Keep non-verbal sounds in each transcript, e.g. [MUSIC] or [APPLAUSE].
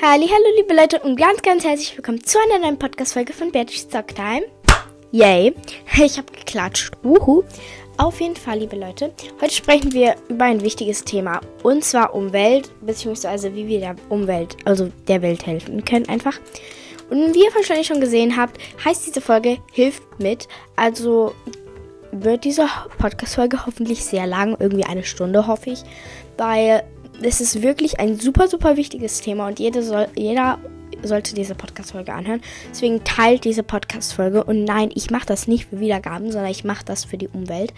Hallo, liebe Leute und ganz, ganz herzlich willkommen zu einer neuen Podcast-Folge von Bertie's Talktime. Yay, [LAUGHS] ich habe geklatscht. Uhu. Auf jeden Fall, liebe Leute, heute sprechen wir über ein wichtiges Thema und zwar Umwelt, beziehungsweise wie wir der Umwelt, also der Welt helfen können einfach. Und wie ihr wahrscheinlich schon gesehen habt, heißt diese Folge Hilft mit. Also wird diese Podcast-Folge hoffentlich sehr lang, irgendwie eine Stunde hoffe ich, weil es ist wirklich ein super, super wichtiges Thema und jede soll, jeder sollte diese Podcast-Folge anhören. Deswegen teilt diese Podcast-Folge. Und nein, ich mache das nicht für Wiedergaben, sondern ich mache das für die Umwelt.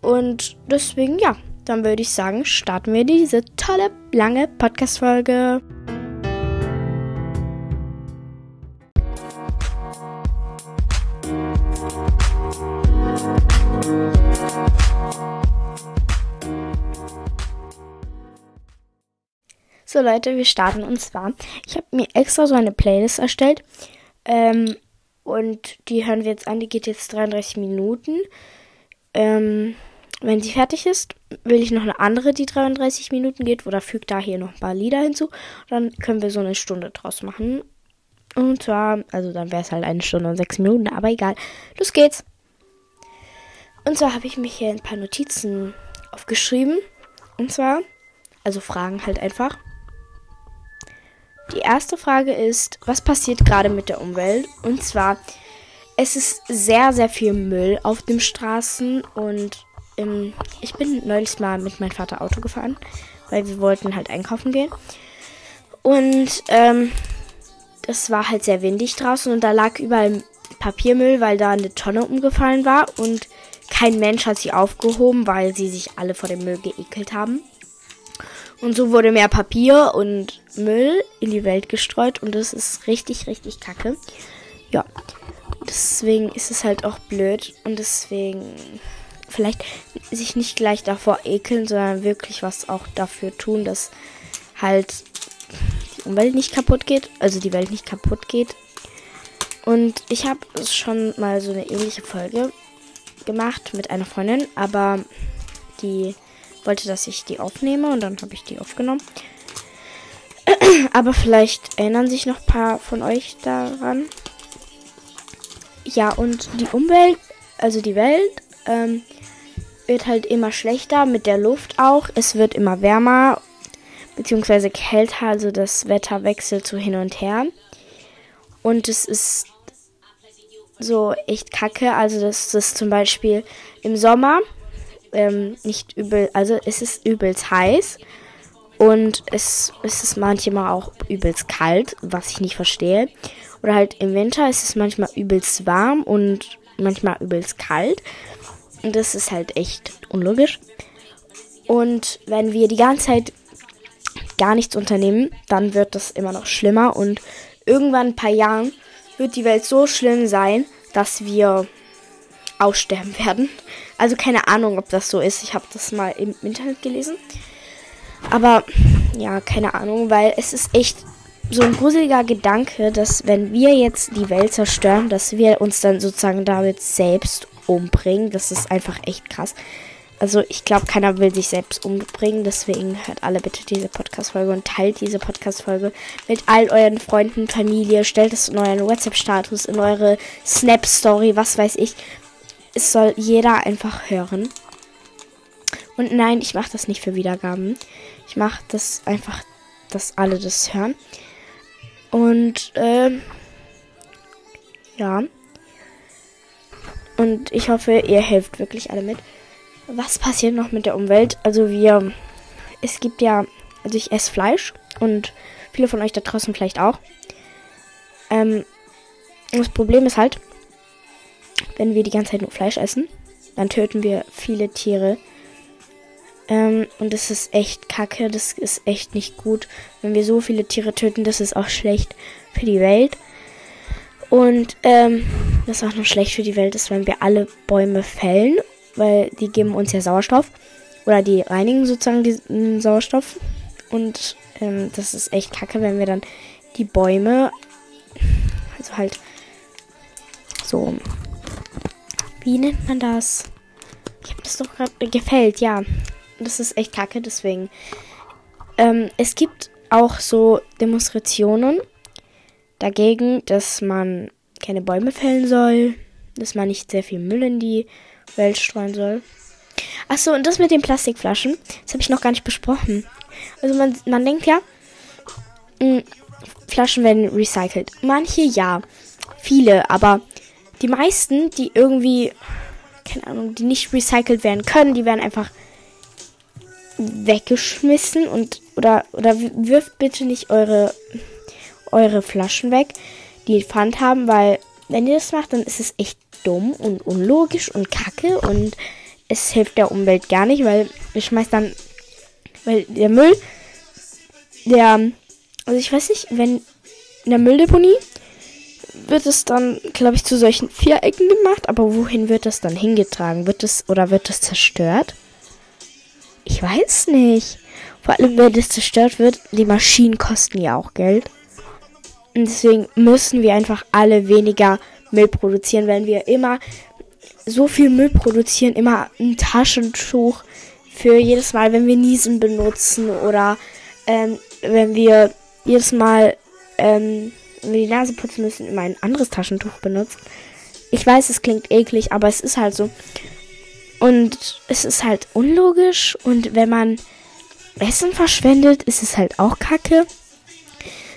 Und deswegen, ja, dann würde ich sagen, starten wir diese tolle, lange Podcast-Folge. So Leute, wir starten und zwar, ich habe mir extra so eine Playlist erstellt ähm, und die hören wir jetzt an, die geht jetzt 33 Minuten. Ähm, wenn sie fertig ist, will ich noch eine andere, die 33 Minuten geht, oder fügt da hier noch ein paar Lieder hinzu. Dann können wir so eine Stunde draus machen. Und zwar, also dann wäre es halt eine Stunde und sechs Minuten, aber egal. Los geht's. Und zwar habe ich mich hier ein paar Notizen aufgeschrieben. Und zwar, also Fragen halt einfach. Die erste Frage ist, was passiert gerade mit der Umwelt? Und zwar, es ist sehr, sehr viel Müll auf den Straßen und ähm, ich bin neulich mal mit meinem Vater Auto gefahren, weil wir wollten halt einkaufen gehen. Und ähm, das war halt sehr windig draußen und da lag überall Papiermüll, weil da eine Tonne umgefallen war und kein Mensch hat sie aufgehoben, weil sie sich alle vor dem Müll geekelt haben. Und so wurde mehr Papier und Müll in die Welt gestreut und das ist richtig, richtig kacke. Ja, deswegen ist es halt auch blöd und deswegen vielleicht sich nicht gleich davor ekeln, sondern wirklich was auch dafür tun, dass halt die Umwelt nicht kaputt geht, also die Welt nicht kaputt geht. Und ich habe schon mal so eine ähnliche Folge gemacht mit einer Freundin, aber die wollte, dass ich die aufnehme und dann habe ich die aufgenommen. [CLEARS THROAT] Aber vielleicht erinnern sich noch ein paar von euch daran. Ja, und die Umwelt, also die Welt, ähm, wird halt immer schlechter mit der Luft auch. Es wird immer wärmer, beziehungsweise kälter, also das Wetter wechselt so hin und her. Und es ist so echt kacke. Also das ist zum Beispiel im Sommer ähm, nicht übel, also es ist übelst heiß und es, es ist manchmal auch übelst kalt, was ich nicht verstehe. Oder halt im Winter ist es manchmal übelst warm und manchmal übelst kalt. Und das ist halt echt unlogisch. Und wenn wir die ganze Zeit gar nichts unternehmen, dann wird das immer noch schlimmer. Und irgendwann ein paar Jahren wird die Welt so schlimm sein, dass wir aussterben [LAUGHS] werden. Also keine Ahnung, ob das so ist. Ich habe das mal im Internet gelesen. Aber ja, keine Ahnung, weil es ist echt so ein gruseliger Gedanke, dass wenn wir jetzt die Welt zerstören, dass wir uns dann sozusagen damit selbst umbringen. Das ist einfach echt krass. Also ich glaube, keiner will sich selbst umbringen. Deswegen hört alle bitte diese Podcast-Folge und teilt diese Podcast-Folge mit all euren Freunden, Familie. Stellt es in euren WhatsApp-Status, in eure Snap-Story, was weiß ich es soll jeder einfach hören. Und nein, ich mache das nicht für Wiedergaben. Ich mache das einfach, dass alle das hören. Und äh, ja. Und ich hoffe, ihr helft wirklich alle mit. Was passiert noch mit der Umwelt? Also wir, es gibt ja, also ich esse Fleisch und viele von euch da draußen vielleicht auch. Ähm, das Problem ist halt, wenn wir die ganze Zeit nur Fleisch essen, dann töten wir viele Tiere. Ähm, und das ist echt kacke, das ist echt nicht gut. Wenn wir so viele Tiere töten, das ist auch schlecht für die Welt. Und ähm, was auch noch schlecht für die Welt ist, wenn wir alle Bäume fällen, weil die geben uns ja Sauerstoff. Oder die reinigen sozusagen den Sauerstoff. Und ähm, das ist echt kacke, wenn wir dann die Bäume, also halt so wie nennt man das? Ich habe das doch gerade gefällt, ja. Das ist echt kacke, deswegen. Ähm, es gibt auch so Demonstrationen dagegen, dass man keine Bäume fällen soll, dass man nicht sehr viel Müll in die Welt streuen soll. Achso, und das mit den Plastikflaschen, das habe ich noch gar nicht besprochen. Also man, man denkt ja, mh, hm, Flaschen werden recycelt. Manche ja, viele, aber die meisten, die irgendwie, keine Ahnung, die nicht recycelt werden können, die werden einfach weggeschmissen und oder oder wirft bitte nicht eure eure Flaschen weg, die Pfand haben, weil wenn ihr das macht, dann ist es echt dumm und unlogisch und kacke und es hilft der Umwelt gar nicht, weil ihr schmeißt dann, weil der Müll, der, also ich weiß nicht, wenn in der Mülldeponie wird es dann, glaube ich, zu solchen Vierecken gemacht, aber wohin wird das dann hingetragen? Wird es oder wird es zerstört? Ich weiß nicht. Vor allem, wenn das zerstört wird, die Maschinen kosten ja auch Geld. Und deswegen müssen wir einfach alle weniger Müll produzieren, wenn wir immer so viel Müll produzieren, immer ein Taschentuch für jedes Mal, wenn wir niesen benutzen oder ähm, wenn wir jedes Mal, ähm, wenn wir die Nase putzen müssen, immer ein anderes Taschentuch benutzen. Ich weiß, es klingt eklig, aber es ist halt so. Und es ist halt unlogisch und wenn man Essen verschwendet, ist es halt auch kacke.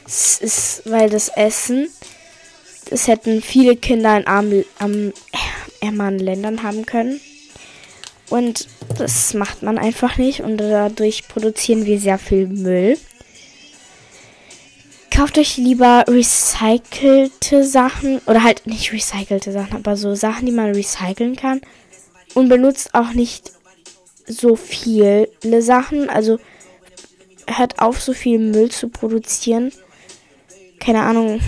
Es ist, weil das Essen, das hätten viele Kinder in armen, armen, ärmeren Ländern haben können. Und das macht man einfach nicht und dadurch produzieren wir sehr viel Müll. Kauft euch lieber recycelte Sachen oder halt nicht recycelte Sachen, aber so Sachen, die man recyceln kann und benutzt auch nicht so viele Sachen. Also hört auf, so viel Müll zu produzieren. Keine Ahnung,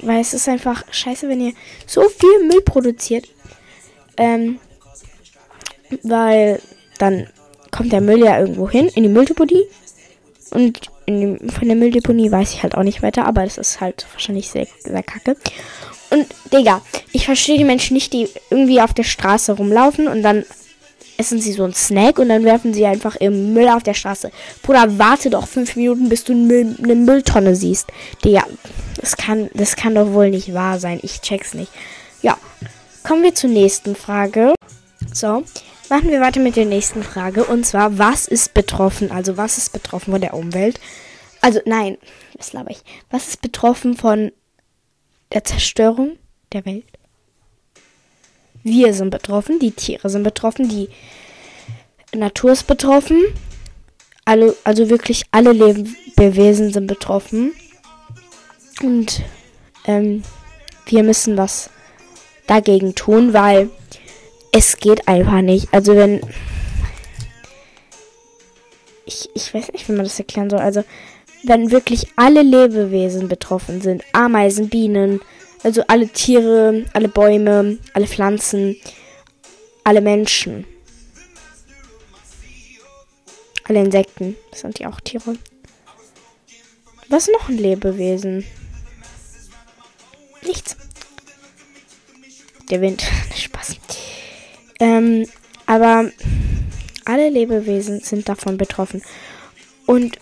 weil es ist einfach scheiße, wenn ihr so viel Müll produziert. Ähm, weil dann kommt der Müll ja irgendwo hin, in die Mülldeponie. Und dem, von der Mülldeponie weiß ich halt auch nicht weiter, aber das ist halt wahrscheinlich sehr, sehr kacke. Und, Digga, ich verstehe die Menschen nicht, die irgendwie auf der Straße rumlaufen und dann essen sie so einen Snack und dann werfen sie einfach im Müll auf der Straße. Bruder, warte doch fünf Minuten, bis du eine Mülltonne siehst. Digga, das kann, das kann doch wohl nicht wahr sein. Ich check's nicht. Ja, kommen wir zur nächsten Frage. So, machen wir weiter mit der nächsten Frage. Und zwar, was ist betroffen? Also, was ist betroffen von der Umwelt? Also, nein, was laber ich? Was ist betroffen von der Zerstörung der Welt? Wir sind betroffen, die Tiere sind betroffen, die Natur ist betroffen. Alle, also wirklich alle Lebewesen sind betroffen. Und ähm, wir müssen was dagegen tun, weil es geht einfach nicht. Also wenn. Ich, ich weiß nicht, wie man das erklären soll. Also, wenn wirklich alle Lebewesen betroffen sind, Ameisen, Bienen, also alle Tiere, alle Bäume, alle Pflanzen, alle Menschen. Alle Insekten, das sind ja auch Tiere. Was noch ein Lebewesen? Nichts. Der Wind. [LAUGHS] Spaß. Ähm, aber alle Lebewesen sind davon betroffen. Und,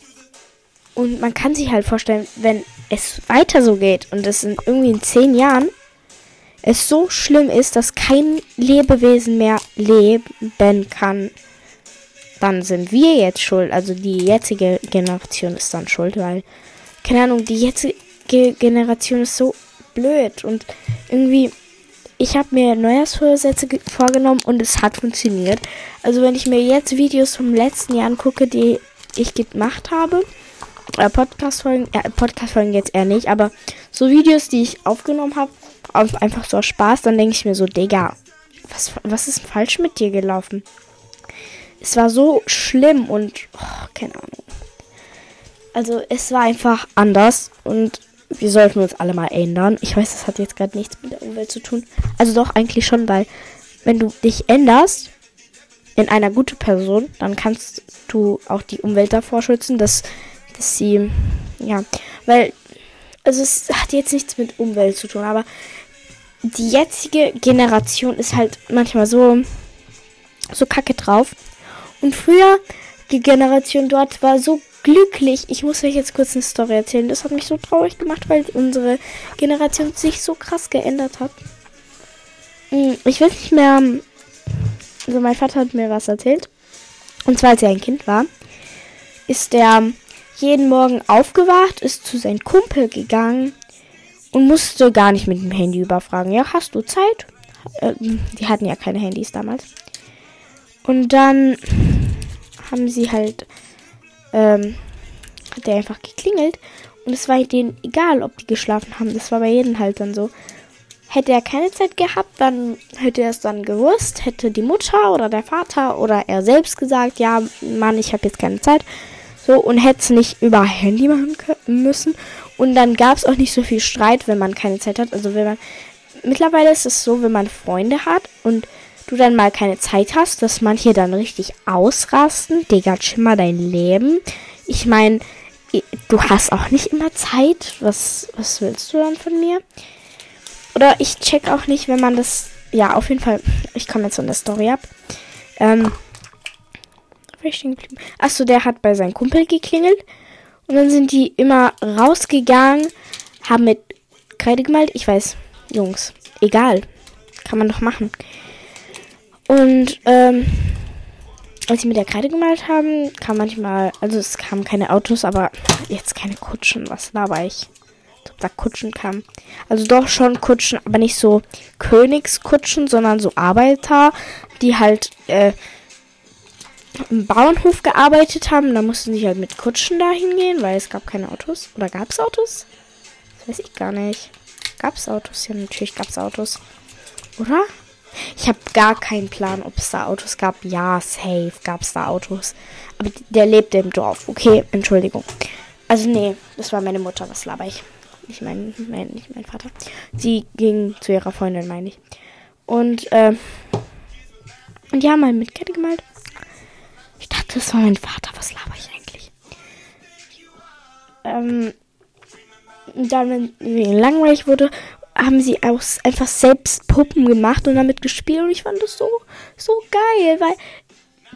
und man kann sich halt vorstellen, wenn es weiter so geht und es in irgendwie in zehn Jahren es so schlimm ist, dass kein Lebewesen mehr leben kann, dann sind wir jetzt schuld. Also die jetzige Generation ist dann schuld, weil, keine Ahnung, die jetzige Generation ist so blöd und irgendwie ich habe mir Neujahrsvorsätze vorgenommen und es hat funktioniert. Also wenn ich mir jetzt Videos vom letzten Jahr angucke, die ich gemacht habe, äh, Podcast-Folgen, äh, Podcast-Folgen jetzt eher nicht, aber so Videos, die ich aufgenommen habe, einfach so aus Spaß, dann denke ich mir so, Digga, was, was ist falsch mit dir gelaufen? Es war so schlimm und, oh, keine Ahnung. Also es war einfach anders und wir sollten uns alle mal ändern. Ich weiß, das hat jetzt gerade nichts mit der Umwelt zu tun. Also doch eigentlich schon, weil wenn du dich änderst in einer gute Person, dann kannst du auch die Umwelt davor schützen, dass, dass sie, ja, weil, also es hat jetzt nichts mit Umwelt zu tun, aber die jetzige Generation ist halt manchmal so, so kacke drauf. Und früher, die Generation dort war so glücklich. Ich muss euch jetzt kurz eine Story erzählen. Das hat mich so traurig gemacht, weil unsere Generation sich so krass geändert hat. Hm, ich weiß nicht mehr. Also mein Vater hat mir was erzählt. Und zwar als er ein Kind war, ist er jeden Morgen aufgewacht, ist zu seinem Kumpel gegangen und musste gar nicht mit dem Handy überfragen. Ja, hast du Zeit? Äh, die hatten ja keine Handys damals. Und dann haben sie halt, ähm, hat er einfach geklingelt und es war denen egal, ob die geschlafen haben. Das war bei jedem halt dann so. Hätte er keine Zeit gehabt, dann hätte er es dann gewusst, hätte die Mutter oder der Vater oder er selbst gesagt, ja, Mann, ich habe jetzt keine Zeit. So, und hätte es nicht über Handy machen müssen. Und dann gab es auch nicht so viel Streit, wenn man keine Zeit hat. Also wenn man. Mittlerweile ist es so, wenn man Freunde hat und du dann mal keine Zeit hast, dass manche dann richtig ausrasten. Digga, schimmer dein Leben. Ich meine, du hast auch nicht immer Zeit. Was, was willst du dann von mir? Oder ich check auch nicht, wenn man das. Ja, auf jeden Fall. Ich komme jetzt von der Story ab. Ähm. Achso, der hat bei seinem Kumpel geklingelt. Und dann sind die immer rausgegangen, haben mit Kreide gemalt. Ich weiß, Jungs, egal. Kann man doch machen. Und ähm, als sie mit der Kreide gemalt haben, kam manchmal, also es kamen keine Autos, aber jetzt keine Kutschen. Was laber ich? ob da Kutschen kamen. Also doch schon Kutschen, aber nicht so Königskutschen, sondern so Arbeiter, die halt äh, im Bauernhof gearbeitet haben. Da mussten sie halt mit Kutschen dahin gehen, weil es gab keine Autos. Oder gab es Autos? Das weiß ich gar nicht. Gab es Autos? Ja, natürlich gab es Autos. Oder? Ich habe gar keinen Plan, ob es da Autos gab. Ja, safe gab es da Autos. Aber der lebte im Dorf. Okay, Entschuldigung. Also nee, das war meine Mutter. Was laber ich? Nicht mein, mein, nicht mein Vater. Sie ging zu ihrer Freundin, meine ich. Und, äh, und die haben mal mit Kette gemalt. Ich dachte, das war mein Vater. Was laber ich eigentlich? Ähm, dann, wenn mir langweilig wurde, haben sie auch einfach selbst Puppen gemacht und damit gespielt. Und ich fand das so, so geil, weil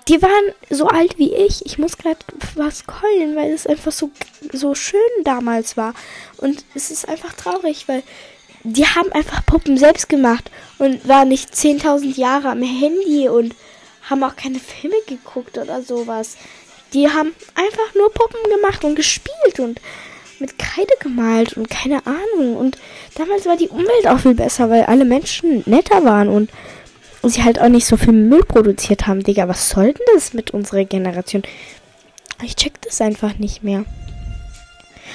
die waren so alt wie ich. Ich muss gerade was keulen, weil es einfach so, so schön damals war. Und es ist einfach traurig, weil die haben einfach Puppen selbst gemacht und waren nicht 10.000 Jahre am Handy und haben auch keine Filme geguckt oder sowas. Die haben einfach nur Puppen gemacht und gespielt und mit Kreide gemalt und keine Ahnung. Und damals war die Umwelt auch viel besser, weil alle Menschen netter waren und sie halt auch nicht so viel Müll produziert haben. Digga, was soll denn das mit unserer Generation? Ich check das einfach nicht mehr.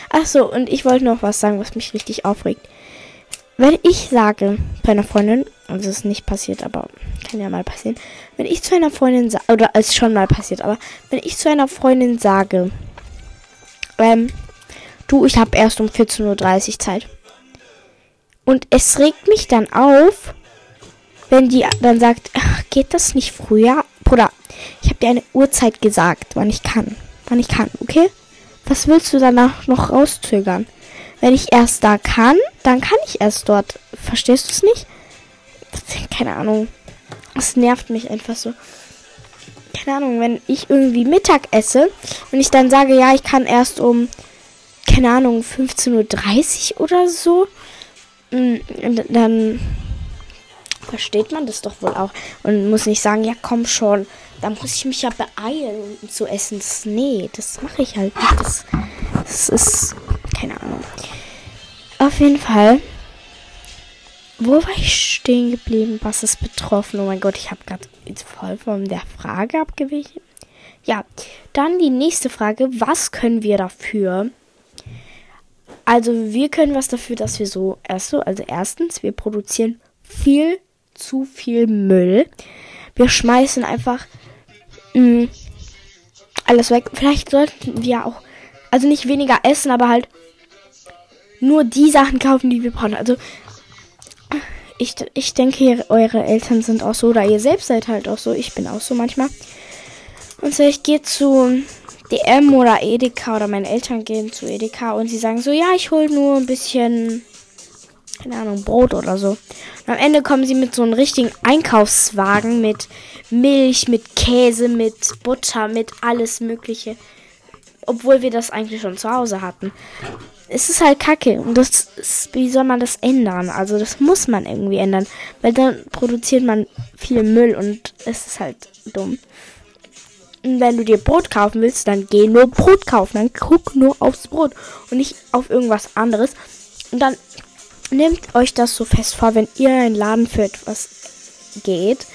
Ach so, und ich wollte noch was sagen, was mich richtig aufregt. Wenn ich sage bei einer Freundin, also es ist nicht passiert, aber kann ja mal passieren, wenn ich zu einer Freundin sage, oder es ist schon mal passiert, aber wenn ich zu einer Freundin sage, ähm, du, ich habe erst um 14.30 Uhr Zeit. Und es regt mich dann auf, wenn die dann sagt, ach, geht das nicht früher? Bruder, ich habe dir eine Uhrzeit gesagt, wann ich kann. Wann ich kann, okay? Was willst du danach noch rauszögern? Wenn ich erst da kann, dann kann ich erst dort. Verstehst du es nicht? Keine Ahnung. Es nervt mich einfach so. Keine Ahnung, wenn ich irgendwie Mittag esse und ich dann sage, ja, ich kann erst um, keine Ahnung, 15.30 Uhr oder so, mm, dann versteht man das doch wohl auch. Und muss nicht sagen, ja komm schon, da muss ich mich ja beeilen, um zu essen. Nee, das mache ich halt nicht. Das, das ist, keine Ahnung. Auf jeden Fall. Wo war ich stehen geblieben, was es betroffen? Oh mein Gott, ich habe gerade voll von der Frage abgewichen. Ja, dann die nächste Frage. Was können wir dafür? Also wir können was dafür, dass wir so, erst so, also erstens, wir produzieren viel zu viel Müll. Wir schmeißen einfach mh, mm, alles weg. Vielleicht sollten wir auch, also nicht weniger essen, aber halt nur die Sachen kaufen, die wir brauchen. Also ich, ich denke, eure Eltern sind auch so oder ihr selbst seid halt auch so. Ich bin auch so manchmal. Und so, ich gehe zu DM oder Edeka oder meine Eltern gehen zu Edeka und sie sagen so, ja, ich hole nur ein bisschen keine Ahnung, Brot oder so. Und am Ende kommen sie mit so einem richtigen Einkaufswagen mit Milch, mit Käse, mit Butter, mit alles Mögliche. obwohl wir das eigentlich schon zu Hause hatten. Es ist halt kacke und das ist, wie soll man das ändern? Also das muss man irgendwie ändern, weil dann produziert man viel Müll und es ist halt dumm. Wenn du dir Brot kaufen willst, dann geh nur Brot kaufen, dann guck nur aufs Brot und nicht auf irgendwas anderes. Und dann nehmt euch das so fest vor, wenn ihr in einen Laden für etwas geht,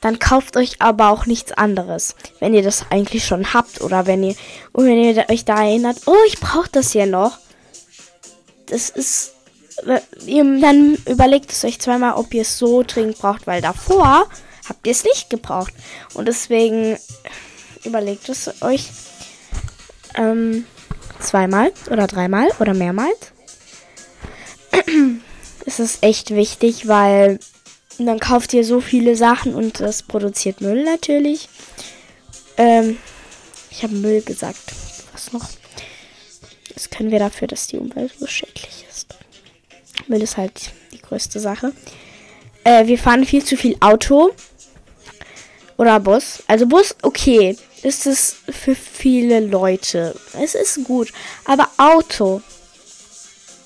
dann kauft euch aber auch nichts anderes, wenn ihr das eigentlich schon habt oder wenn ihr und wenn ihr euch da erinnert, oh, ich brauche das hier noch. Das ist ihr, dann überlegt es euch zweimal, ob ihr es so dringend braucht, weil davor habt ihr es nicht gebraucht und deswegen überlegt es euch ähm, zweimal oder dreimal oder mehrmals. [CLEARS THROAT] es ist echt wichtig, weil dann kauft ihr so viele Sachen und das produziert Müll natürlich. Ähm, ich habe Müll gesagt. Was noch? Das können wir dafür, dass die Umwelt so schädlich ist. Müll ist halt die größte Sache. Äh, wir fahren viel zu viel Auto. Oder Bus. Also Bus, okay. Ist es für viele Leute. Es ist gut. Aber Auto.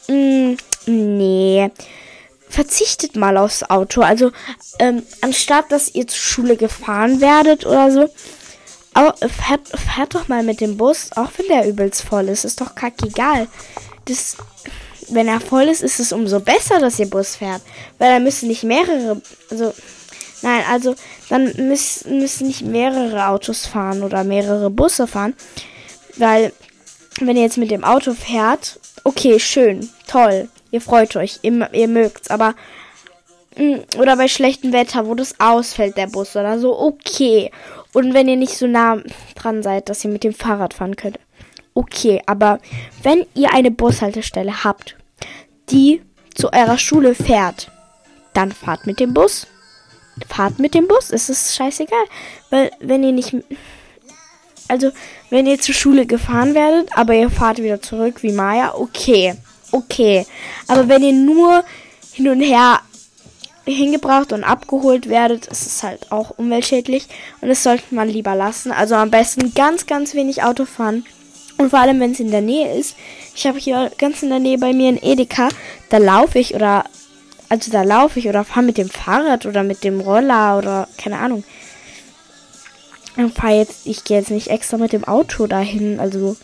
Mh, mm, nee verzichtet mal aufs Auto. Also ähm, anstatt dass ihr zur Schule gefahren werdet oder so, fährt, fährt doch mal mit dem Bus, auch wenn der übelst voll ist. Ist doch kackegal. Das, wenn er voll ist, ist es umso besser, dass ihr Bus fährt. Weil dann müssen nicht mehrere, also, nein, also, dann müssen, müssen nicht mehrere Autos fahren oder mehrere Busse fahren. Weil, wenn ihr jetzt mit dem Auto fährt, okay, schön, toll ihr freut euch, ihr, ihr mögt's, aber mh, mm, oder bei schlechtem Wetter, wo das ausfällt, der Bus oder so, okay. Und wenn ihr nicht so nah dran seid, dass ihr mit dem Fahrrad fahren könnt, okay. Aber wenn ihr eine Bushaltestelle habt, die zu eurer Schule fährt, dann fahrt mit dem Bus. Fahrt mit dem Bus, es ist scheißegal. Weil wenn ihr nicht. Also, wenn ihr zur Schule gefahren werdet, aber ihr fahrt wieder zurück wie Maya, okay okay. Aber wenn ihr nur hin und her hingebracht und abgeholt werdet, ist es halt auch umweltschädlich und das sollte man lieber lassen. Also am besten ganz, ganz wenig Auto fahren und vor allem, wenn es in der Nähe ist. Ich habe hier ganz in der Nähe bei mir ein Edeka, da laufe ich oder also da laufe ich oder fahre mit dem Fahrrad oder mit dem Roller oder keine Ahnung. Ich fahre jetzt, ich gehe jetzt nicht extra mit dem Auto dahin, also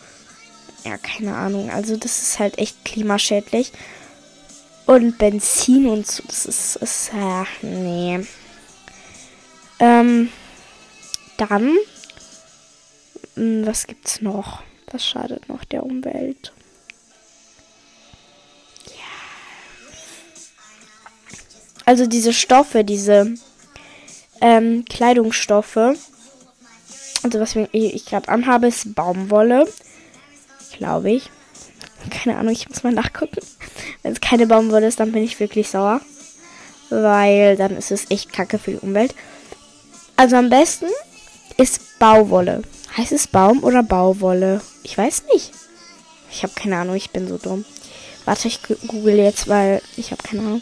ja, keine Ahnung. Also das ist halt echt klimaschädlich. Und Benzin und so, das ist, ist ja, nee. Ähm, dann, hm, was gibt's noch? Was schadet noch der Umwelt? Also diese Stoffe, diese ähm, Kleidungsstoffe. Also was ich gerade anhabe, ist Baumwolle glaube ich. [LAUGHS] Keine Ahnung, ich muss mal nachgucken. [LAUGHS] Wenn es keine Baumwolle ist, dann bin ich wirklich sauer. Weil dann ist es echt kacke für die Umwelt. Also am besten ist Bauwolle. Heißt es Baum oder Bauwolle? Ich weiß nicht. Ich habe keine Ahnung, ich bin so dumm. Warte, ich google jetzt, weil ich habe keine Ahnung,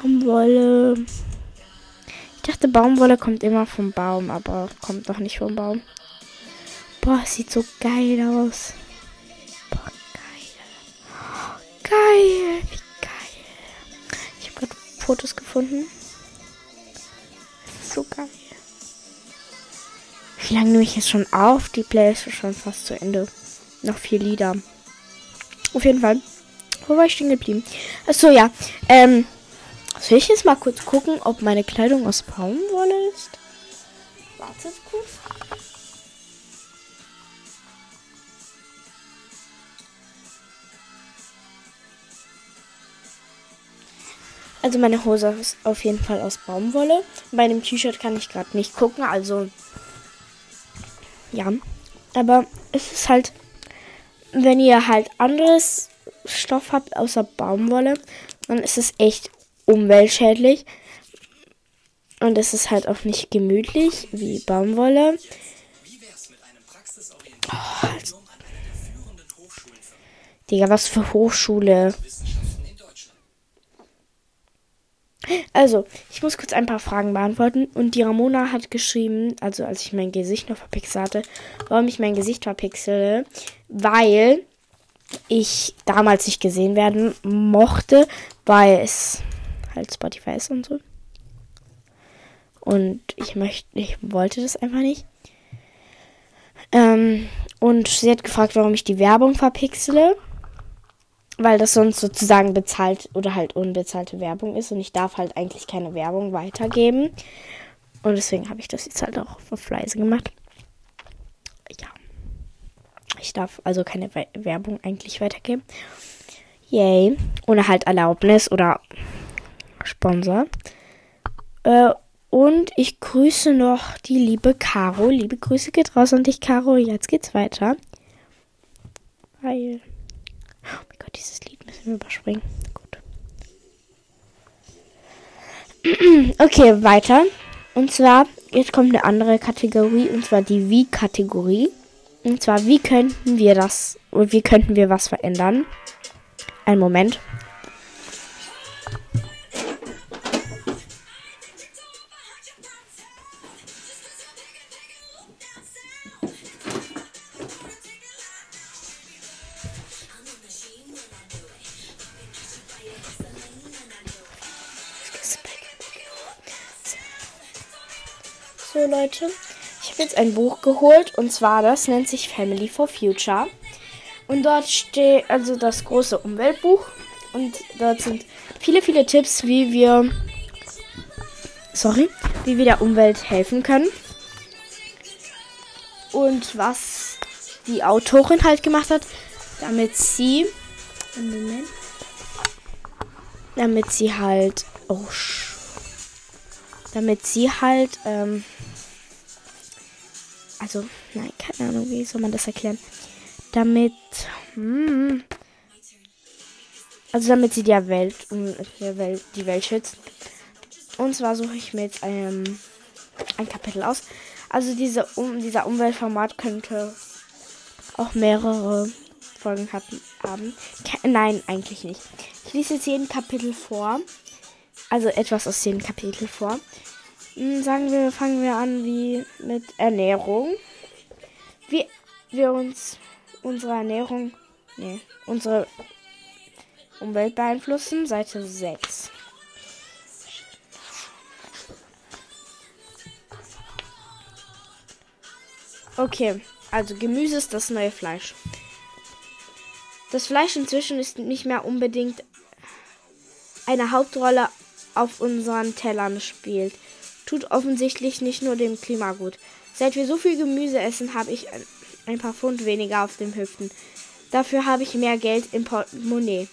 Baumwolle. Ich dachte, Baumwolle kommt immer vom Baum, aber kommt doch nicht vom Baum. Boah, sieht so geil aus. Boah, geil. geil, wie geil. Ich habe gerade Fotos gefunden. So geil. Wie lange nehme ich jetzt schon auf? Die Playlist ist schon fast zu Ende. Noch vier Lieder. Auf jeden Fall. Wo war ich stehen geblieben? Achso, ja. Ähm, soll ich jetzt mal kurz gucken, ob meine Kleidung aus Baumwolle ist? Wartet kurz. Also meine Hose ist auf jeden Fall aus Baumwolle. Bei dem T-Shirt kann ich gerade nicht gucken, also ja. Aber es ist halt wenn ihr halt anderes Stoff habt außer Baumwolle, dann ist es echt umweltschädlich. Und es ist halt auch nicht gemütlich wie Baumwolle. Oh, Digga, was für Hochschule. Also, ich muss kurz ein paar Fragen beantworten. Und die Ramona hat geschrieben, also als ich mein Gesicht noch verpixelt hatte, warum ich mein Gesicht verpixele. Weil ich damals nicht gesehen werden mochte, weil es halt Spotify ist und so. Und ich möchte, ich wollte das einfach nicht. Ähm, und sie hat gefragt, warum ich die Werbung verpixele weil das sonst sozusagen bezahlt oder halt unbezahlte Werbung ist und ich darf halt eigentlich keine Werbung weitergeben. Und deswegen habe ich das jetzt halt auch auf leise gemacht. Ja. Ich darf also keine We Werbung eigentlich weitergeben. Yay. Ohne halt Erlaubnis oder Sponsor. Äh, und ich grüße noch die liebe Caro. Liebe Grüße geht raus an dich, Caro. Jetzt geht's weiter. Weil Gott, dieses Lied müssen wir überspringen. Gut. [CLEARS THROAT] Okay, weiter. Und zwar, jetzt kommt eine andere Kategorie, und zwar die Wie-Kategorie. Und zwar, wie könnten wir das, und wie könnten wir was verändern? Ein Moment. So Leute, ich habe jetzt ein Buch geholt und zwar das nennt sich Family for Future. Und dort steht also das große Umweltbuch und dort sind viele, viele Tipps, wie wir sorry, wie wir der Umwelt helfen können. Und was die Autorin halt gemacht hat, damit sie damit sie halt oh, damit sie halt ähm, also, nein, keine Ahnung, wie soll man das erklären? Damit, hm, also damit sie die Welt, die Welt, die Welt schützt. Und zwar suche ich mir jetzt ein, ein Kapitel aus. Also diese, um, dieser Umweltformat könnte auch mehrere Folgen haben. Nein, eigentlich nicht. Ich lese jetzt jeden Kapitel vor. Also etwas aus jedem Kapitel vor. Hm, sagen wir, fangen wir an wie mit Ernährung. Wie wir uns unsere Ernährung, nee, unsere Umwelt beeinflussen. Seite 6. Okay, also Gemüse ist das neue Fleisch. Das Fleisch inzwischen ist nicht mehr unbedingt eine Hauptrolle auf unseren Tellern spielt tut offensichtlich nicht nur dem Klima gut. Seit wir so viel Gemüse essen, habe ich ein paar Pfund weniger auf den Hüften. Dafür habe ich mehr Geld im Portemonnaie.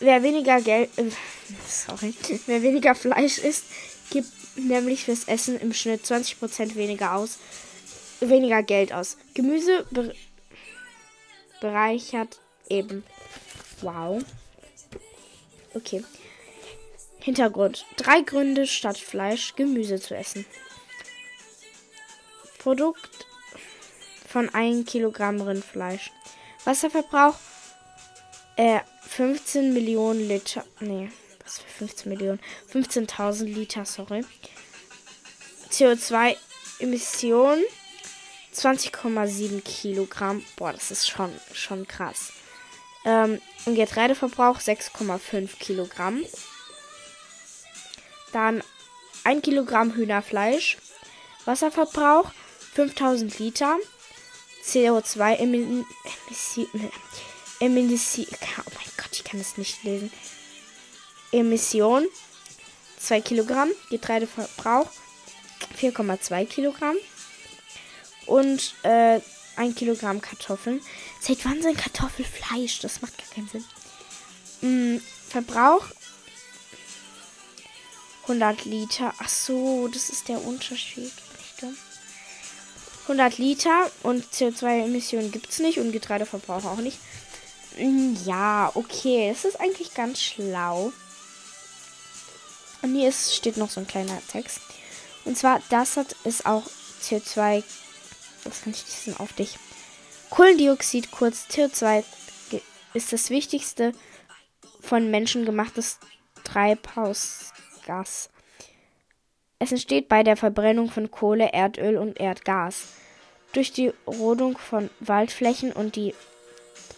Wer weniger Geld, äh, [LAUGHS] sorry, wer weniger Fleisch isst, gibt nämlich fürs Essen im Schnitt 20% weniger aus, weniger Geld aus. Gemüse be bereichert eben. Wow. Okay. Hintergrund. Drei Gründe statt Fleisch Gemüse zu essen. Produkt von 1 Kilogramm Rindfleisch. Wasserverbrauch äh, 15 Millionen Liter. Nee, was für 15 Millionen? 15.000 Liter, sorry. CO2-Emission 20,7 Kilogramm. Boah, das ist schon, schon krass. Ähm, und Getreideverbrauch 6,5 Kilogramm. Dann 1 Kilogramm Hühnerfleisch. Wasserverbrauch 5000 Liter. CO2-Emission. Emission. Oh mein Gott, ich kann es nicht lesen. Emission 2 Kilogramm. Getreideverbrauch 4,2 Kilogramm. Und äh, 1 Kilogramm Kartoffeln. Seit wann sind Kartoffelfleisch? Das macht gar keinen Sinn. Mm, Verbrauch 100 Liter. Ach so, das ist der Unterschied. 100 Liter und CO2-Emissionen gibt es nicht und Getreideverbrauch auch nicht. Hm, ja, okay, es ist eigentlich ganz schlau. Und hier ist, steht noch so ein kleiner Text. Und zwar, das hat ist auch CO2. Was kann ich diesen auf dich? Kohlendioxid, kurz CO2, ist das wichtigste von Menschen gemachtes Treibhausgas. Es entsteht bei der Verbrennung von Kohle, Erdöl und Erdgas. Durch die Rodung von Waldflächen und die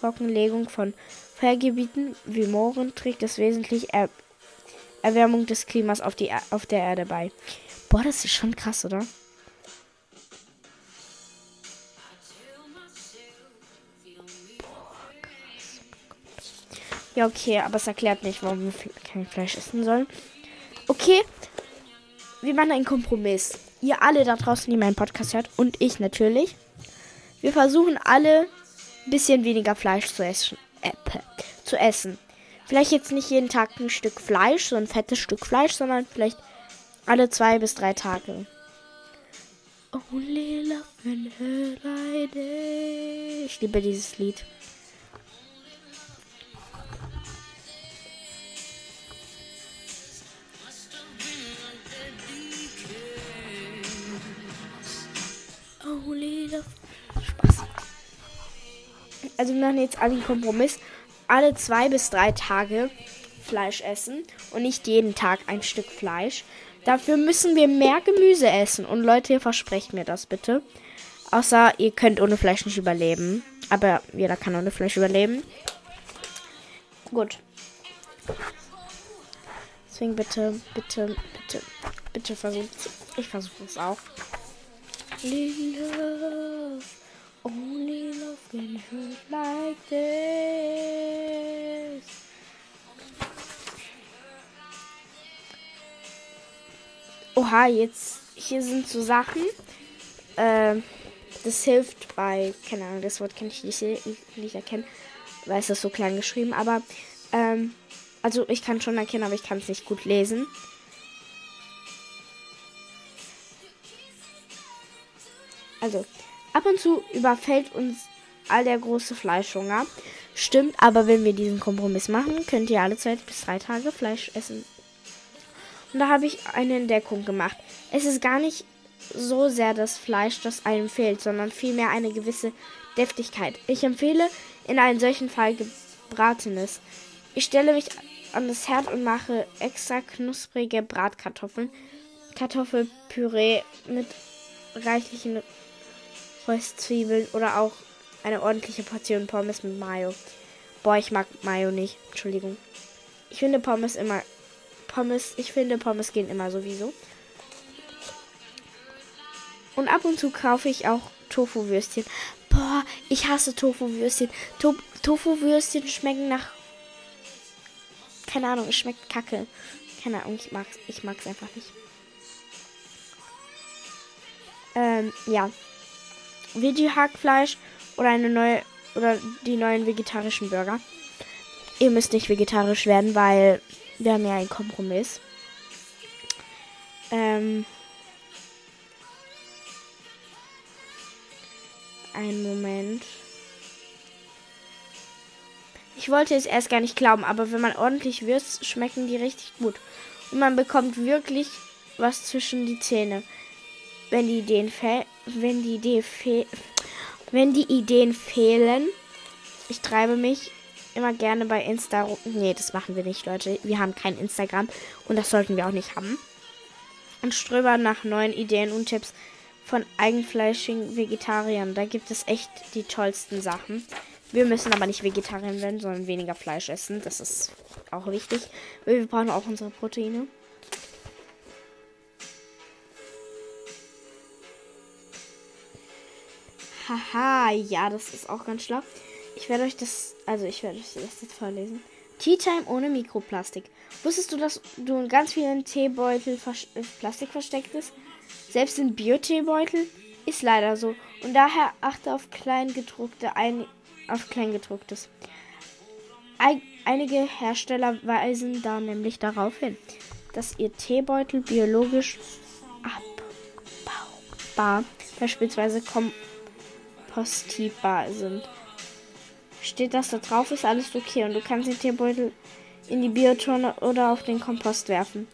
Trockenlegung von Feuergebieten wie Mooren trägt es wesentlich er Erwärmung des Klimas auf, die, auf der Erde bei. Boah, das ist schon krass, oder? Ja, okay, aber es erklärt nicht, warum wir kein Fleisch essen sollen. Okay, wir machen einen Kompromiss. Ihr alle da draußen, die meinen Podcast hört und ich natürlich. Wir versuchen alle ein bisschen weniger Fleisch zu essen. Äh, zu essen. Vielleicht jetzt nicht jeden Tag ein Stück Fleisch, so ein fettes Stück Fleisch, sondern vielleicht alle zwei bis drei Tage. Only love and her Ich liebe dieses Lied. Spaß. Also wir machen jetzt einen Kompromiss. Alle zwei bis drei Tage Fleisch essen und nicht jeden Tag ein Stück Fleisch. Dafür müssen wir mehr Gemüse essen. Und Leute, ihr versprecht mir das bitte. Außer ihr könnt ohne Fleisch nicht überleben. Aber jeder kann ohne Fleisch überleben. Gut. Deswegen bitte, bitte, bitte, bitte versucht Ich versuche es auch. Love, only love can hurt like this. Oha, jetzt hier sind so Sachen. Ähm, das hilft bei, keine Ahnung, das Wort kann ich nicht, nicht erkennen, weil es ist so klein geschrieben, aber ähm, also ich kann schon erkennen, aber ich kann es nicht gut lesen. Also, ab und zu überfällt uns all der große Fleischhunger. Stimmt, aber wenn wir diesen Kompromiss machen, könnt ihr alle zwei bis drei Tage Fleisch essen. Und da habe ich eine Entdeckung gemacht. Es ist gar nicht so sehr das Fleisch, das einem fehlt, sondern vielmehr eine gewisse Deftigkeit. Ich empfehle in einem solchen Fall gebratenes. Ich stelle mich an das Herd und mache extra knusprige Bratkartoffeln, Kartoffelpüree mit reichlichen Röstzwiebeln oder auch eine ordentliche Portion Pommes mit Mayo. Boah, ich mag Mayo nicht. Entschuldigung. Ich finde Pommes immer. Pommes, ich finde Pommes gehen immer sowieso. Und ab und zu kaufe ich auch Tofu-Würstchen. Boah, ich hasse Tofu-Würstchen. To Tofu-Würstchen schmecken nach. Keine Ahnung, es schmeckt kacke. Keine Ahnung, ich mag's, ich mag's einfach nicht. Ähm, ja. Veggie-Hackfleisch oder eine neue oder die neuen vegetarischen Burger. Ihr müsst nicht vegetarisch werden, weil wir haben ja einen Kompromiss. Ähm Einen Moment. Ich wollte es erst gar nicht glauben, aber wenn man ordentlich würzt, schmecken die richtig gut. Und man bekommt wirklich was zwischen die Zähne. Wenn die Ideen, wenn die Idee wenn die Ideen fehlen, ich treibe mich immer gerne bei Insta. Nee, das machen wir nicht, Leute. Wir haben kein Instagram und das sollten wir auch nicht haben. Und ströber nach neuen Ideen und Tipps von eigenfleischigen Vegetariern. Da gibt es echt die tollsten Sachen. Wir müssen aber nicht Vegetarier werden, sondern weniger Fleisch essen. Das ist auch wichtig. Wir brauchen auch unsere Proteine. Haha, ja, das ist auch ganz schlau. Ich werde euch das, also ich werde euch das jetzt vorlesen. Tea Time ohne Mikroplastik. Wusstest du, dass du in ganz vielen Teebeutel äh, Plastik versteckt ist? Selbst in Bio-Teebeutel? Ist leider so. Und daher achte auf Kleingedruckte, ein, auf Kleingedrucktes. Einige Hersteller weisen da nämlich darauf hin, dass ihr Teebeutel biologisch abbaubar beispielsweise kompostierbar sind. Steht das da drauf, ist alles okay und du kannst den Teebeutel in die Biotonne oder auf den Kompost werfen.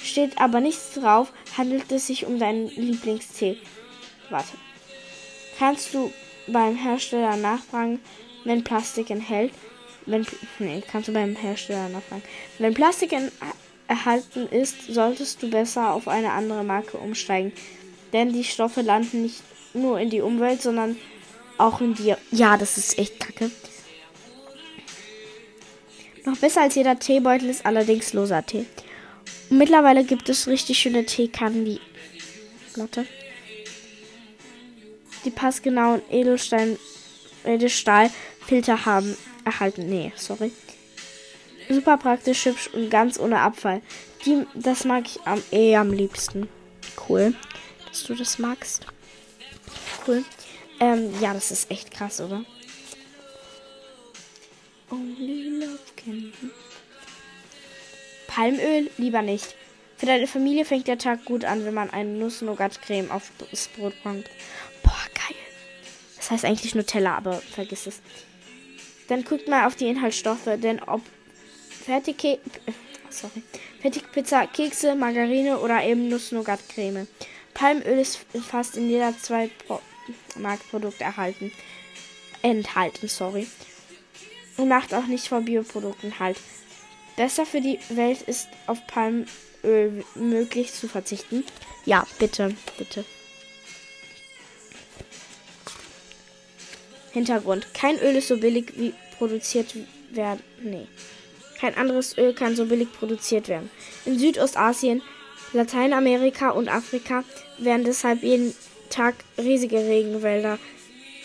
Steht aber nichts drauf, handelt es sich um deinen Lieblingstee. Warte. Kannst du beim Hersteller nachfragen, wenn Plastik enthält? Wenn, nee, kannst du beim Hersteller nachfragen. Wenn Plastik erhalten ist, solltest du besser auf eine andere Marke umsteigen. Denn die Stoffe landen nicht nur in die Umwelt, sondern auch in dir. Ja, das ist echt kacke. Noch besser als jeder Teebeutel ist allerdings loser Tee. Und mittlerweile gibt es richtig schöne Teekannen, die. Warte. Die passgenauen Edelstein. Edelstahlfilter haben. Erhalten. Nee, sorry. Super praktisch, hübsch und ganz ohne Abfall. Die, das mag ich am, eh am liebsten. Cool, dass du das magst. Cool. Ähm, ja, das ist echt krass, oder? Palmöl lieber nicht. Für deine Familie fängt der Tag gut an, wenn man eine Nuss-Nougat-Creme aufs Brot kommt. Boah, geil. Das heißt eigentlich Nutella, aber vergiss es. Dann guckt mal auf die Inhaltsstoffe, denn ob Fertigke [LAUGHS] sorry, Fertigpizza, Kekse, Margarine oder eben Nuss-Nougat-Creme. Palmöl ist fast in jeder zwei Marktprodukt erhalten. Enthalten, sorry. Und macht auch nicht vor Bioprodukten halt. Besser für die Welt ist auf Palmöl möglich zu verzichten. Ja, bitte, bitte. Hintergrund. Kein Öl ist so billig wie produziert werden. Nee. Kein anderes Öl kann so billig produziert werden. In Südostasien, Lateinamerika und Afrika werden deshalb jeden Tag riesige Regenwälder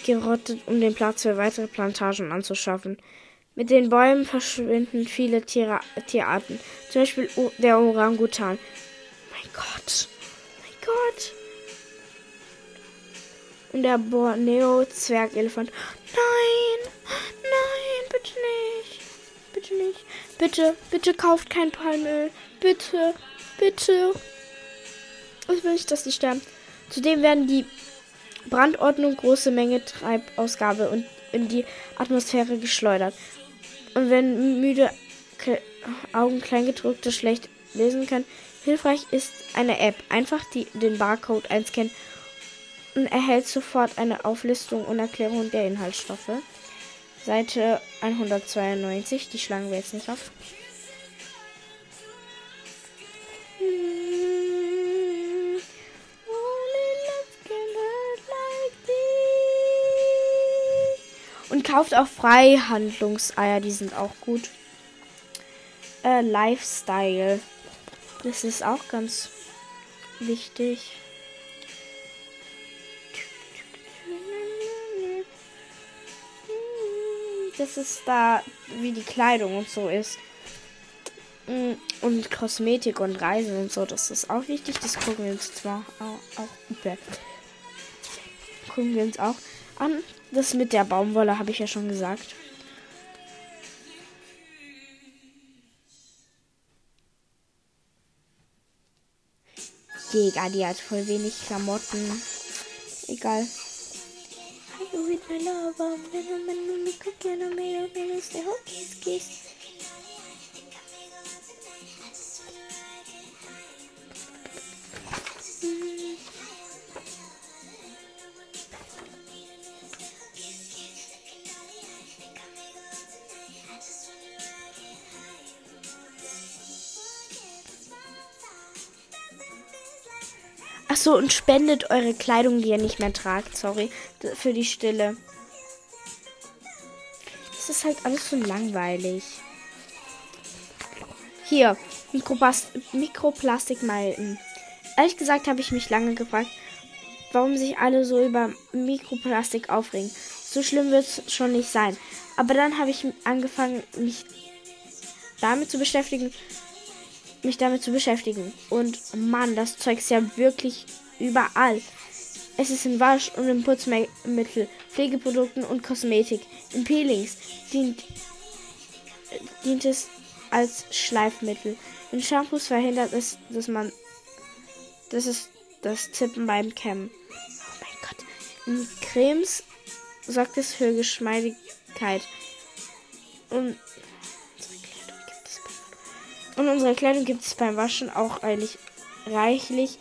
gerottet, um den Platz für weitere Plantagen anzuschaffen. Mit den Bäumen verschwinden viele Tiere, Tierarten, zum Beispiel der Orangutan. Mein Gott, mein Gott. Und der Borneo-Zwergelefant. Nein, nein, bitte nicht. Bitte nicht. Bitte, bitte kauft kein Palmöl. Bitte, bitte. Ich will nicht, dass die sterben. Zudem werden die Brandordnung große Menge Treibausgabe und in die Atmosphäre geschleudert. Und wenn müde Augen Kleingedruckte schlecht lesen können, hilfreich ist eine App. Einfach die, den Barcode einscannen und erhält sofort eine Auflistung und Erklärung der Inhaltsstoffe. Seite 192, die schlagen wir jetzt nicht auf. Kauft auch Freihandlungseier, die sind auch gut. Äh, Lifestyle. Das ist auch ganz wichtig. Das ist da, wie die Kleidung und so ist. Und Kosmetik und Reisen und so, das ist auch wichtig. Das gucken wir uns zwar auch, auch gucken wir uns auch an. Das mit der Baumwolle habe ich ja schon gesagt. Digga, die hat voll wenig Klamotten. Egal. So, und spendet eure Kleidung, die ihr nicht mehr tragt. Sorry. Für die Stille. Das ist halt alles so langweilig. Hier, Mikroplastikmalten. Ehrlich gesagt habe ich mich lange gefragt, warum sich alle so über Mikroplastik aufregen. So schlimm wird es schon nicht sein. Aber dann habe ich angefangen, mich damit zu beschäftigen mich damit zu beschäftigen. Und Mann, das Zeug ist ja wirklich überall. Es ist in Wasch- und in Putzmittel, Pflegeprodukten und Kosmetik. In Peelings dient, dient es als Schleifmittel. In Shampoos verhindert es, dass man dass es das Zippen beim Kämmen. in Cremes sorgt es für Geschmeidigkeit. Und, und unsere Kleidung gibt es beim Waschen auch eigentlich reichlich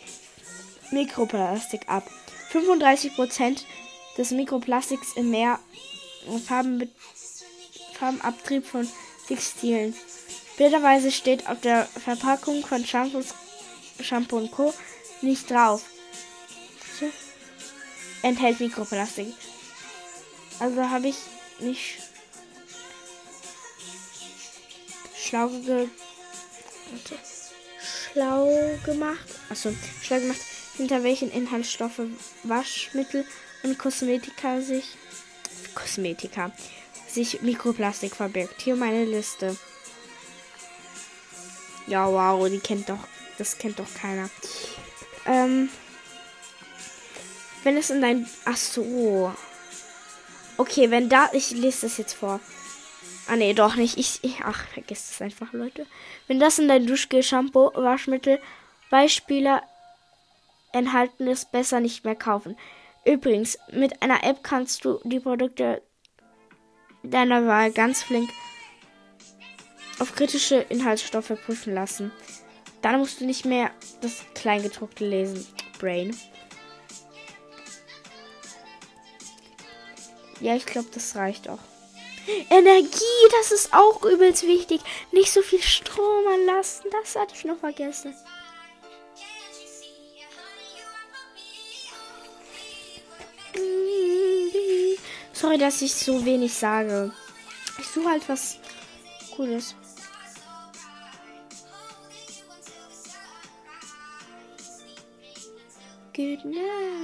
Mikroplastik ab. 35% des Mikroplastiks im Meer Farben Farbenabtrieb von Textilen. Bilderweise steht auf der Verpackung von Shampoos, Shampoo und Co. nicht drauf. Enthält Mikroplastik. Also habe ich nicht schlau, ge schlau gemacht. Achso, schlau gemacht, hinter welchen Inhaltsstoffe Waschmittel und Kosmetika sich Kosmetika sich Mikroplastik verbirgt. Hier meine Liste. Ja, wow, die kennt doch, das kennt doch keiner. Ähm, wenn es in dein, ach so, okay, wenn da, ich lese das jetzt vor. Ah nee, doch nicht. Ich, ich ach, vergesst es einfach, Leute. Wenn das in dein Duschgel, Shampoo, Waschmittel, Beispiele enthalten ist, besser nicht mehr kaufen. Übrigens, mit einer App kannst du die Produkte deiner Wahl ganz flink auf kritische Inhaltsstoffe prüfen lassen. Dann musst du nicht mehr das Kleingedruckte lesen. Brain. Ja, ich glaube, das reicht auch. Energie, das ist auch übelst wichtig. Nicht so viel Strom anlassen. Das hatte ich noch vergessen. Sorry, dass ich so wenig sage. Ich suche halt was Cooles. Good night.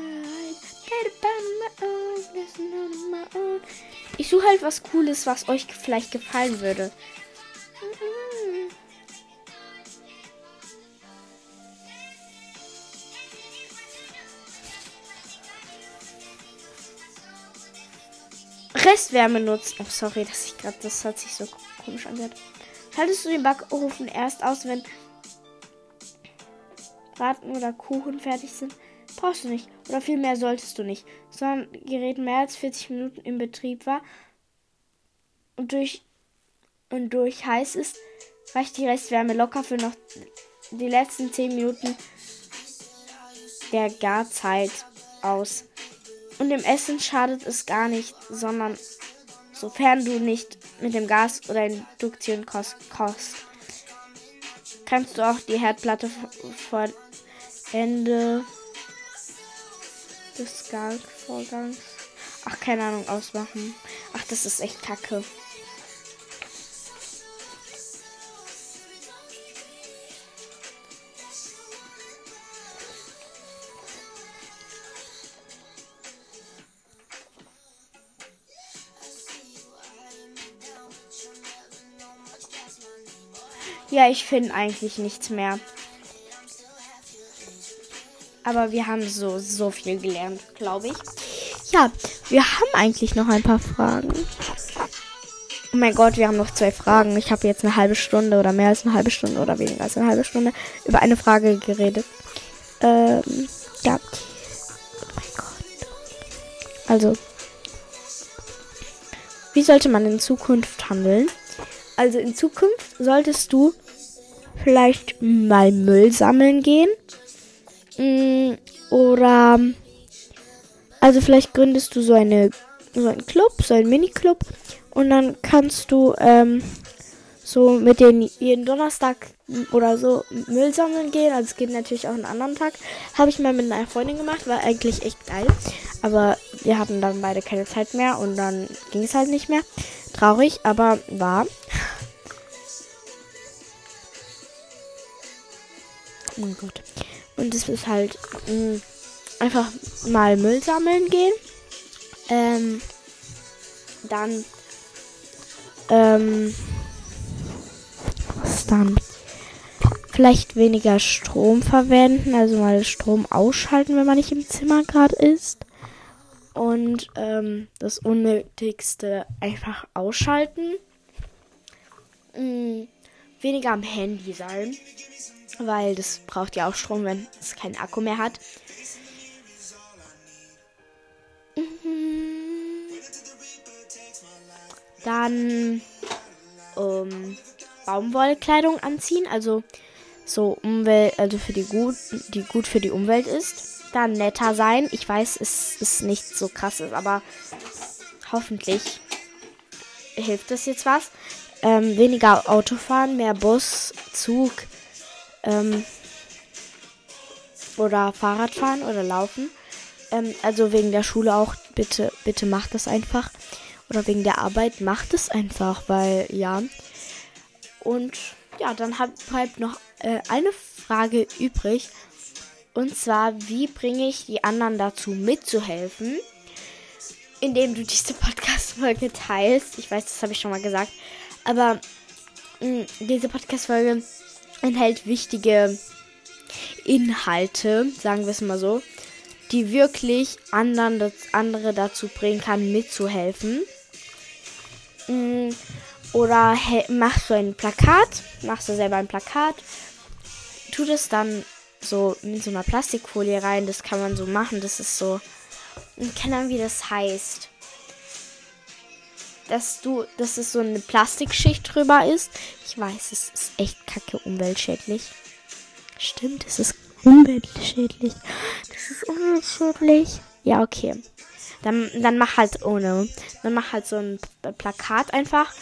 Ich suche halt was Cooles, was euch vielleicht gefallen würde. Restwärme nutzt. Oh, sorry, dass ich gerade. Das hat sich so komisch angehört. Schaltest du den Backofen erst aus, wenn Braten oder Kuchen fertig sind? Brauchst du nicht. Oder vielmehr solltest du nicht. Sondern Gerät mehr als 40 Minuten im Betrieb war und durch, und durch heiß ist, reicht die Restwärme locker für noch die letzten 10 Minuten der Garzeit aus. Und dem Essen schadet es gar nicht, sondern sofern du nicht mit dem Gas oder Induktion kost kannst du auch die Herdplatte vor Ende des Garvorgangs, ach keine Ahnung, ausmachen. Ach, das ist echt kacke. Ja, ich finde eigentlich nichts mehr. Aber wir haben so, so viel gelernt, glaube ich. Ja, wir haben eigentlich noch ein paar Fragen. Oh mein Gott, wir haben noch zwei Fragen. Ich habe jetzt eine halbe Stunde oder mehr als eine halbe Stunde oder weniger als eine halbe Stunde über eine Frage geredet. Ähm, ja. Oh mein Gott. Also, wie sollte man in Zukunft handeln? Also in Zukunft solltest du vielleicht mal Müll sammeln gehen. Mm, oder also vielleicht gründest du so eine so einen Club, so einen Mini-Club und dann kannst du ähm, so mit den jeden Donnerstag oder so Müll sammeln gehen. Also es geht natürlich auch einen anderen Tag. Habe ich mal mit einer Freundin gemacht, war eigentlich echt geil. Aber wir hatten dann beide keine Zeit mehr und dann ging es halt nicht mehr. Traurig, aber war. [LAUGHS] Oh mein Gott. Und es ist halt mh, mm, einfach mal Müll sammeln gehen. Ähm, dann ähm, was dann? Vielleicht weniger Strom verwenden, also mal Strom ausschalten, wenn man nicht im Zimmer gerade ist. Und ähm, das Unnötigste einfach ausschalten. Mhm. Weniger am Handy sein weil das braucht ja auch Strom, wenn es keinen Akku mehr hat. Mhm. Dann ähm, Baumwollkleidung anziehen, also so Umwelt, also für die gut, die gut für die Umwelt ist. Dann netter sein. Ich weiß, es ist nicht so krass aber hoffentlich hilft das jetzt was. Ähm, weniger Autofahren, mehr Bus, Zug, ähm, oder Fahrradfahren oder Laufen. Ähm, also wegen der Schule auch, bitte, bitte macht das einfach. Oder wegen der Arbeit, macht es einfach, weil ja. Und ja, dann bleibt noch äh, eine Frage übrig. Und zwar, wie bringe ich die anderen dazu mitzuhelfen? Indem du diese Podcast-Folge teilst. Ich weiß, das habe ich schon mal gesagt. Aber mh, diese Podcast-Folge enthält wichtige Inhalte, sagen wir es mal so, die wirklich anderen, andere dazu bringen kann, mitzuhelfen. Mm, oder machst du ein Plakat, machst du selber ein Plakat, tu das dann so mit so einer Plastikfolie rein. Das kann man so machen. Das ist so. Keine Ahnung, wie das heißt. Dass du, dass es so eine Plastikschicht drüber ist. Ich weiß, es ist echt kacke umweltschädlich. Stimmt, es ist umweltschädlich. Das ist umweltschädlich. Ja, okay. Dann, dann mach halt ohne. Dann mach halt so ein Plakat einfach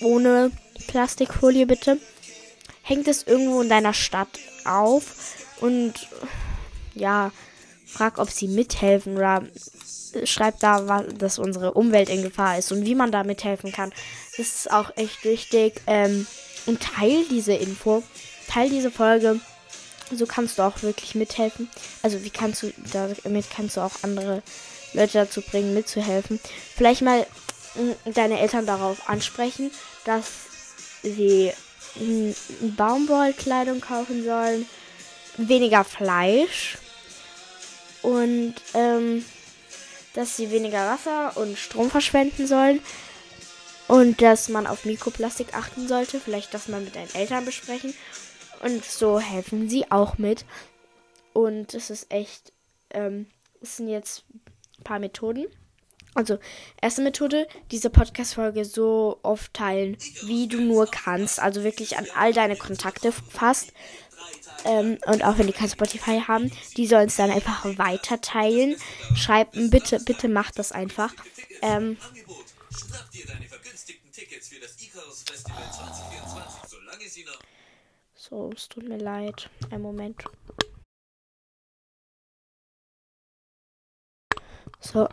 ohne Plastikfolie bitte. Hängt es irgendwo in deiner Stadt auf und ja, frag, ob sie mithelfen oder schreibt da, dass unsere Umwelt in Gefahr ist und wie man da mithelfen kann. Das ist auch echt wichtig. Ähm, und teil diese Info, teil diese Folge. So kannst du auch wirklich mithelfen. Also wie kannst du damit kannst du auch andere Leute dazu bringen, mitzuhelfen. Vielleicht mal deine Eltern darauf ansprechen, dass sie Baumwollkleidung kaufen sollen, weniger Fleisch und ähm, dass sie weniger Wasser und Strom verschwenden sollen und dass man auf Mikroplastik achten sollte, vielleicht das mal mit deinen Eltern besprechen und so helfen sie auch mit und es ist echt, ähm, es sind jetzt ein paar Methoden. Also, erste Methode, diese Podcast-Folge so oft teilen, wie du nur kannst. Also wirklich an all deine Kontakte fast. Ähm, und auch wenn die kein Spotify haben, die sollen es dann einfach weiter teilen. Schreib, bitte, bitte mach das einfach. Ähm, so, es tut mir leid. Ein Moment. So,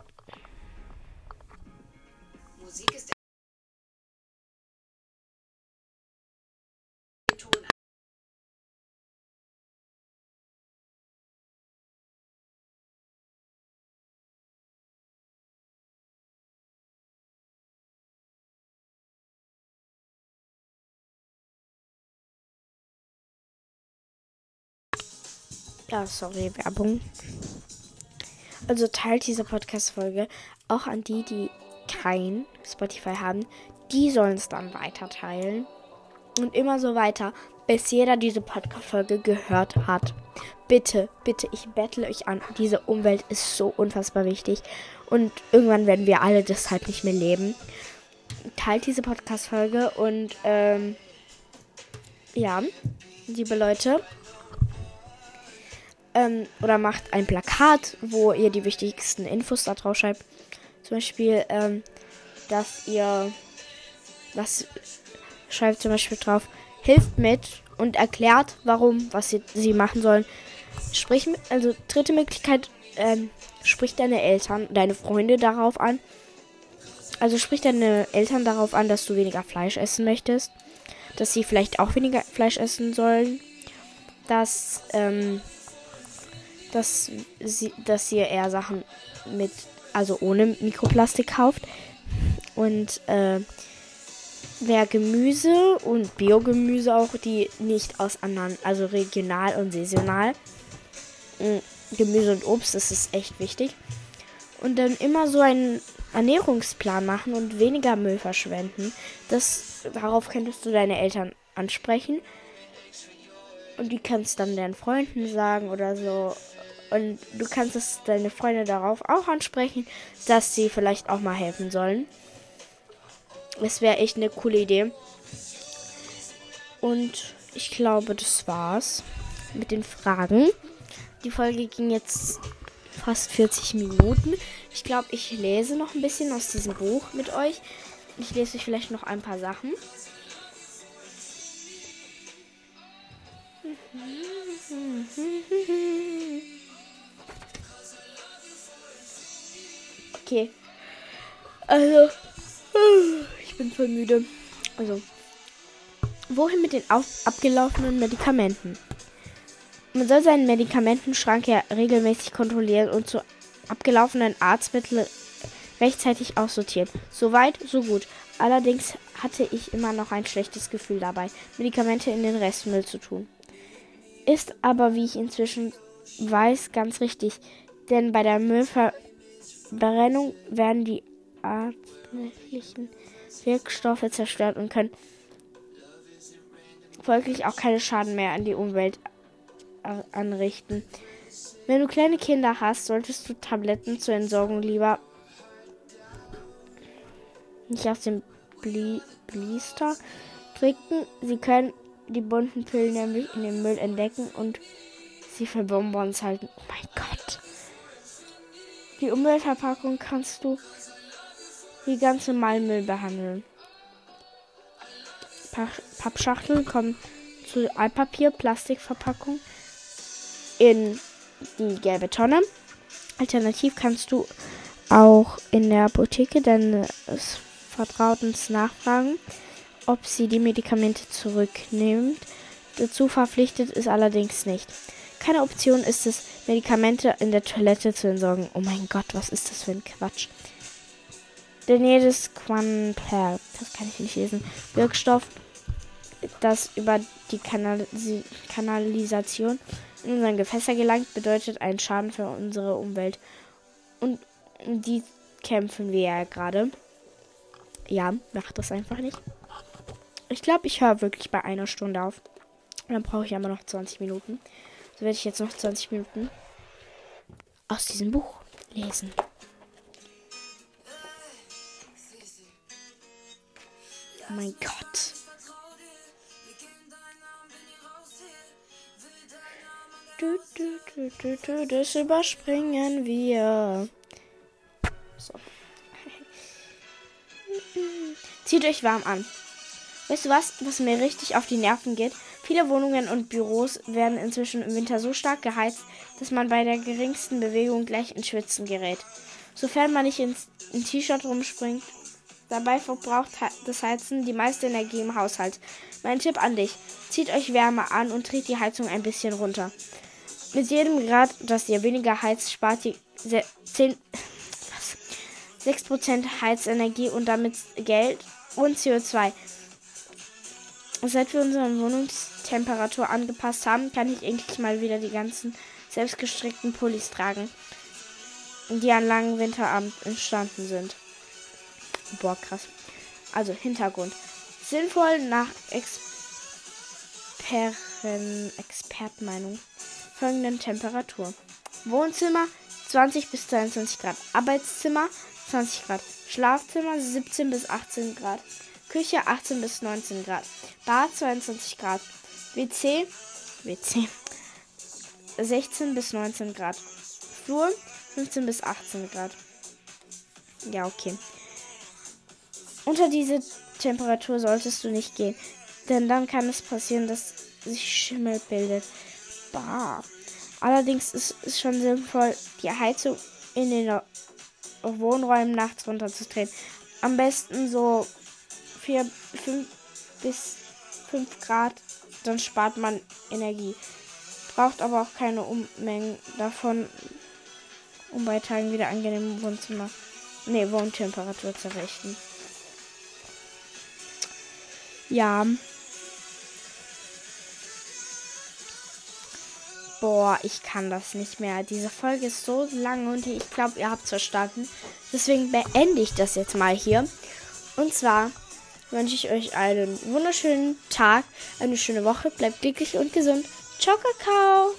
Ja, sorry, Werbung. Also teilt diese Podcast-Folge auch an die, die kein Spotify haben. Die sollen es dann weiter teilen. Und immer so weiter, bis jeder diese Podcast-Folge gehört hat. Bitte, bitte, ich bettle euch an. Diese Umwelt ist so unfassbar wichtig. Und irgendwann werden wir alle deshalb nicht mehr leben. Teilt diese Podcast-Folge und ähm, ja, liebe Leute, ähm, oder macht ein Plakat, wo ihr die wichtigsten Infos da drauf schreibt. Zum Beispiel, ähm, dass ihr was schreibt zum Beispiel drauf, hilft mit und erklärt, warum, was sie, sie machen sollen. Sprich, also dritte Möglichkeit, ähm, sprich deine Eltern, deine Freunde darauf an. Also sprich deine Eltern darauf an, dass du weniger Fleisch essen möchtest. Dass sie vielleicht auch weniger Fleisch essen sollen. Dass, ähm, dass sie, dass ihr eher Sachen mit, also ohne Mikroplastik kauft. Und äh, wer Gemüse und Biogemüse auch, die nicht aus anderen, also regional und saisonal. Mm, Gemüse und Obst, das ist echt wichtig. Und dann immer so einen Ernährungsplan machen und weniger Müll verschwenden. Das, darauf könntest du deine Eltern ansprechen. Und die kannst dann deinen Freunden sagen oder so. Und du kannst es deine Freunde darauf auch ansprechen, dass sie vielleicht auch mal helfen sollen. Das wäre echt eine coole Idee. Und ich glaube, das war's mit den Fragen. Die Folge ging jetzt fast 40 Minuten. Ich glaube, ich lese noch ein bisschen aus diesem Buch mit euch. Ich lese euch vielleicht noch ein paar Sachen. [LAUGHS] Okay. Also, ich bin voll müde. Also, wohin mit den abgelaufenen Medikamenten? Man soll seinen Medikamentenschrank ja regelmäßig kontrollieren und zu abgelaufenen Arztmitteln rechtzeitig aussortieren. Soweit, so gut. Allerdings hatte ich immer noch ein schlechtes Gefühl dabei, Medikamente in den Restmüll zu tun. Ist aber, wie ich inzwischen weiß, ganz richtig. Denn bei der Müllverbrennung werden die artlichen Wirkstoffe zerstört und können folglich auch keine Schaden mehr an die Umwelt anrichten. Wenn du kleine Kinder hast, solltest du Tabletten zur Entsorgung lieber nicht aus dem Bli Blister trinken. Sie können die bunten Pillen nämlich in dem Müll entdecken und sie für Bonbons halten. Oh mein Gott. Die Umweltverpackung kannst du wie ganz normal Müll behandeln. Pappschachteln kommen zu Altpapier, Plastikverpackung in die gelbe Tonne. Alternativ kannst du auch in der Apotheke deines Vertrautens nachfragen, ob sie die Medikamente zurücknimmt. Dazu verpflichtet ist allerdings nicht. Keine Option ist es, Medikamente in der Toilette zu entsorgen. Oh mein Gott, was ist das für ein Quatsch? Denn jedes Quanper, das kann ich nicht lesen, Wirkstoff, das über die Kanalis Kanalisation in unseren Gewässer gelangt, bedeutet einen Schaden für unsere Umwelt. Und die kämpfen wir ja gerade. Ja, macht das einfach nicht. Ich glaube, ich höre wirklich bei einer Stunde auf. dann brauche ich aber noch 20 Minuten. So werde ich jetzt noch 20 Minuten aus diesem Buch lesen. Oh mein Gott. Du, du, du, du, du, das überspringen wir. So. [LAUGHS] Zieht euch warm an. Weißt du was, was mir richtig auf die Nerven geht? Viele Wohnungen und Büros werden inzwischen im Winter so stark geheizt, dass man bei der geringsten Bewegung gleich ins Schwitzen gerät. Sofern man nicht ins T-Shirt rumspringt. Dabei verbraucht das Heizen die meiste Energie im Haushalt. Mein Tipp an dich: Zieht euch Wärme an und dreht die Heizung ein bisschen runter. Mit jedem Grad, das ihr weniger heizt, spart ihr 10, 6% [LAUGHS] Heizenergie und damit Geld und CO2. Seit wir unsere Wohnungstemperatur angepasst haben, kann ich endlich mal wieder die ganzen selbstgestrickten Pullis tragen, die an langen Winterabend entstanden sind. Boah, krass. Also Hintergrund. Sinnvoll nach Experten, Expertmeinung folgenden Temperatur. Wohnzimmer 20 bis 22 Grad. Arbeitszimmer 20 Grad. Schlafzimmer 17 bis 18 Grad. Küche 18 bis 19 Grad. Bad 22 Grad. WC, WC 16 bis 19 Grad. Flur 15 bis 18 Grad. Ja, okay. Unter diese Temperatur solltest du nicht gehen, denn dann kann es passieren, dass sich Schimmel bildet. Bah. Allerdings ist es schon sinnvoll, die Heizung in den Wohnräumen nachts runterzudrehen. Am besten so 4, 5 bis 5 Grad, dann spart man Energie. Braucht aber auch keine Unmengen davon, um bei Tagen wieder angenehm Wohnzimmer, nee, Wohntemperatur zu errichten. Ja. Boah, ich kann das nicht mehr. Diese Folge ist so lang und ich glaube, ihr habt es verstanden. Deswegen beende ich das jetzt mal hier. Und zwar wünsche ich euch einen wunderschönen Tag, eine schöne Woche. Bleibt glücklich und gesund. Ciao, Kakao.